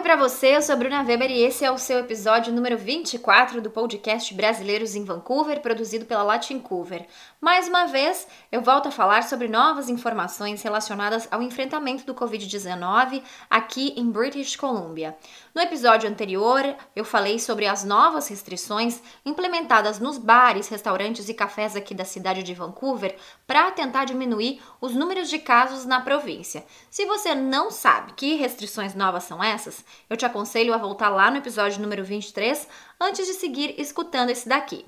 Oi para você, eu sou Bruna Weber e esse é o seu episódio número 24 do podcast Brasileiros em Vancouver, produzido pela Latincover. Mais uma vez, eu volto a falar sobre novas informações relacionadas ao enfrentamento do Covid-19 aqui em British Columbia. No episódio anterior, eu falei sobre as novas restrições implementadas nos bares, restaurantes e cafés aqui da cidade de Vancouver para tentar diminuir os números de casos na província. Se você não sabe que restrições novas são essas, eu te aconselho a voltar lá no episódio número 23 antes de seguir escutando esse daqui.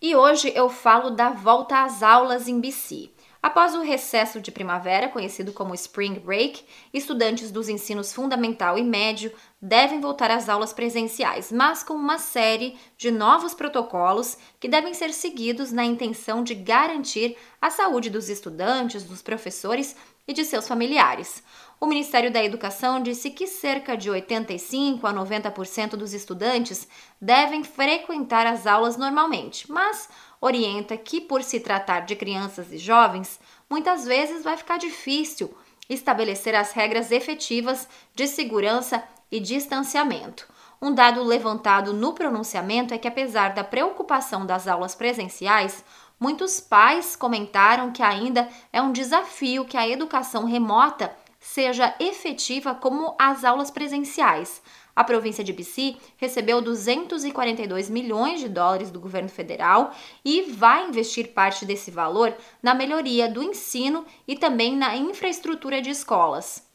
E hoje eu falo da volta às aulas em BC. Após o recesso de primavera, conhecido como Spring Break, estudantes dos ensinos fundamental e médio devem voltar às aulas presenciais, mas com uma série de novos protocolos que devem ser seguidos na intenção de garantir a saúde dos estudantes, dos professores e de seus familiares. O Ministério da Educação disse que cerca de 85 a 90% dos estudantes devem frequentar as aulas normalmente, mas orienta que, por se tratar de crianças e jovens, muitas vezes vai ficar difícil estabelecer as regras efetivas de segurança e distanciamento. Um dado levantado no pronunciamento é que, apesar da preocupação das aulas presenciais, muitos pais comentaram que ainda é um desafio que a educação remota seja efetiva como as aulas presenciais. A província de BC recebeu 242 milhões de dólares do governo federal e vai investir parte desse valor na melhoria do ensino e também na infraestrutura de escolas.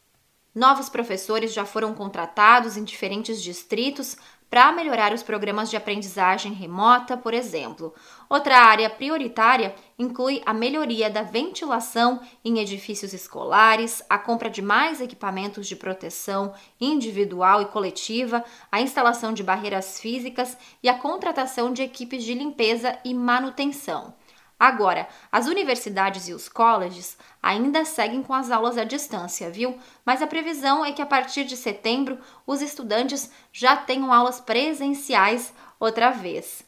Novos professores já foram contratados em diferentes distritos para melhorar os programas de aprendizagem remota, por exemplo. Outra área prioritária inclui a melhoria da ventilação em edifícios escolares, a compra de mais equipamentos de proteção individual e coletiva, a instalação de barreiras físicas e a contratação de equipes de limpeza e manutenção. Agora, as universidades e os colleges ainda seguem com as aulas à distância, viu? Mas a previsão é que a partir de setembro os estudantes já tenham aulas presenciais outra vez.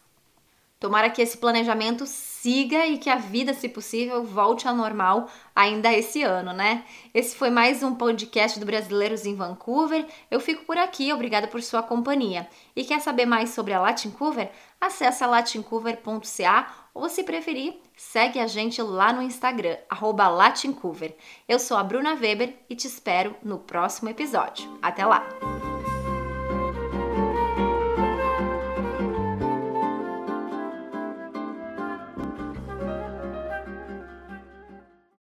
Tomara que esse planejamento siga e que a vida, se possível, volte ao normal ainda esse ano, né? Esse foi mais um podcast do Brasileiros em Vancouver. Eu fico por aqui, obrigada por sua companhia. E quer saber mais sobre a Latincover? Acesse latincover.ca ou, se preferir, segue a gente lá no Instagram, Latincover. Eu sou a Bruna Weber e te espero no próximo episódio. Até lá!